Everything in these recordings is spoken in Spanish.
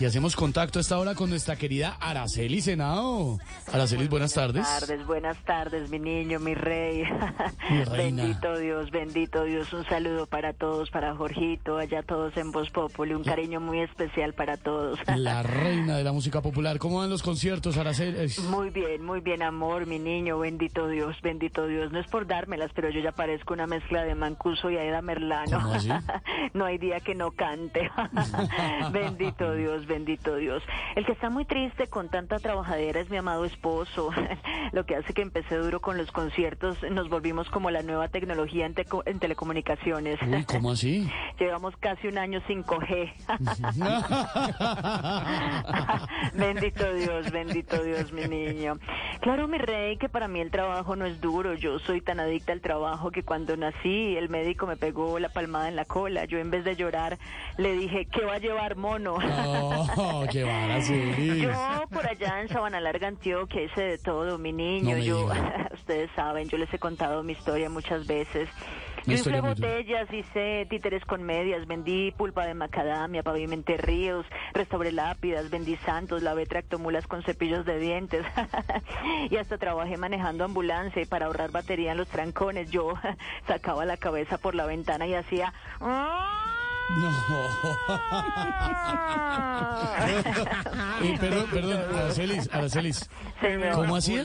Y hacemos contacto a esta hora con nuestra querida Araceli Senado. Araceli, buenas tardes. Buenas tardes, buenas tardes, mi niño, mi rey. Mi reina. Bendito Dios, bendito Dios. Un saludo para todos, para Jorgito, allá todos en Voz Populi. Un cariño muy especial para todos. La reina de la música popular. ¿Cómo van los conciertos, Araceli? Muy bien, muy bien, amor, mi niño. Bendito Dios, bendito Dios. No es por dármelas, pero yo ya parezco una mezcla de Mancuso y Aida Merlano. ¿Cómo así? no hay día que no cante. bendito Dios, bendito Dios. El que está muy triste con tanta trabajadera es mi amado esposo. Lo que hace que empecé duro con los conciertos, nos volvimos como la nueva tecnología en, teco- en telecomunicaciones. Uy, ¿cómo así? Llevamos casi un año 5G. bendito Dios, bendito Dios, mi niño. Claro, mi rey, que para mí el trabajo no es duro. Yo soy tan adicta al trabajo que cuando nací el médico me pegó la palmada en la cola. Yo en vez de llorar le dije, ¿qué va a llevar mono? Oh, Yo por allá en Sabana Larga, Antioquia, hice de todo, mi niño. No yo, ustedes saben, yo les he contado mi historia muchas veces. Yo dura. botellas, hice títeres con medias, vendí pulpa de macadamia, pavimenté ríos, restauré lápidas, vendí santos, lavé tractomulas con cepillos de dientes. y hasta trabajé manejando ambulancia y para ahorrar batería en los trancones yo sacaba la cabeza por la ventana y hacía... No. Eh, perdón, perdón, Aracelis, Aracelis. Señor. ¿Cómo hacía?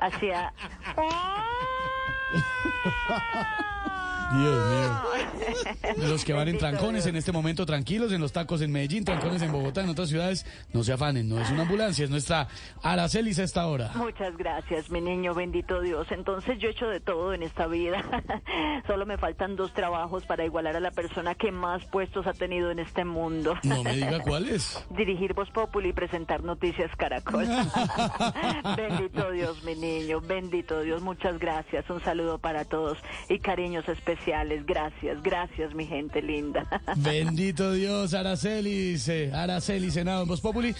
Hacía... Dios mío. Los que van en trancones en este momento tranquilos, en los tacos en Medellín, trancones en Bogotá, en otras ciudades, no se afanen, no es una ambulancia, es nuestra Aracelis a esta hora. Muchas gracias, mi niño, bendito Dios. Entonces yo he hecho de todo en esta vida. Solo me faltan dos trabajos para igualar a la persona que más puestos ha tenido en este mundo. No me diga cuáles. Dirigir Voz Populi y presentar Noticias Caracol. bendito Dios, mi niño, bendito Dios. Muchas gracias. Un saludo para todos y cariños especiales. Gracias, gracias, mi gente linda. Bendito Dios, Aracelis, eh, Aracelis Senado en Voz Populi.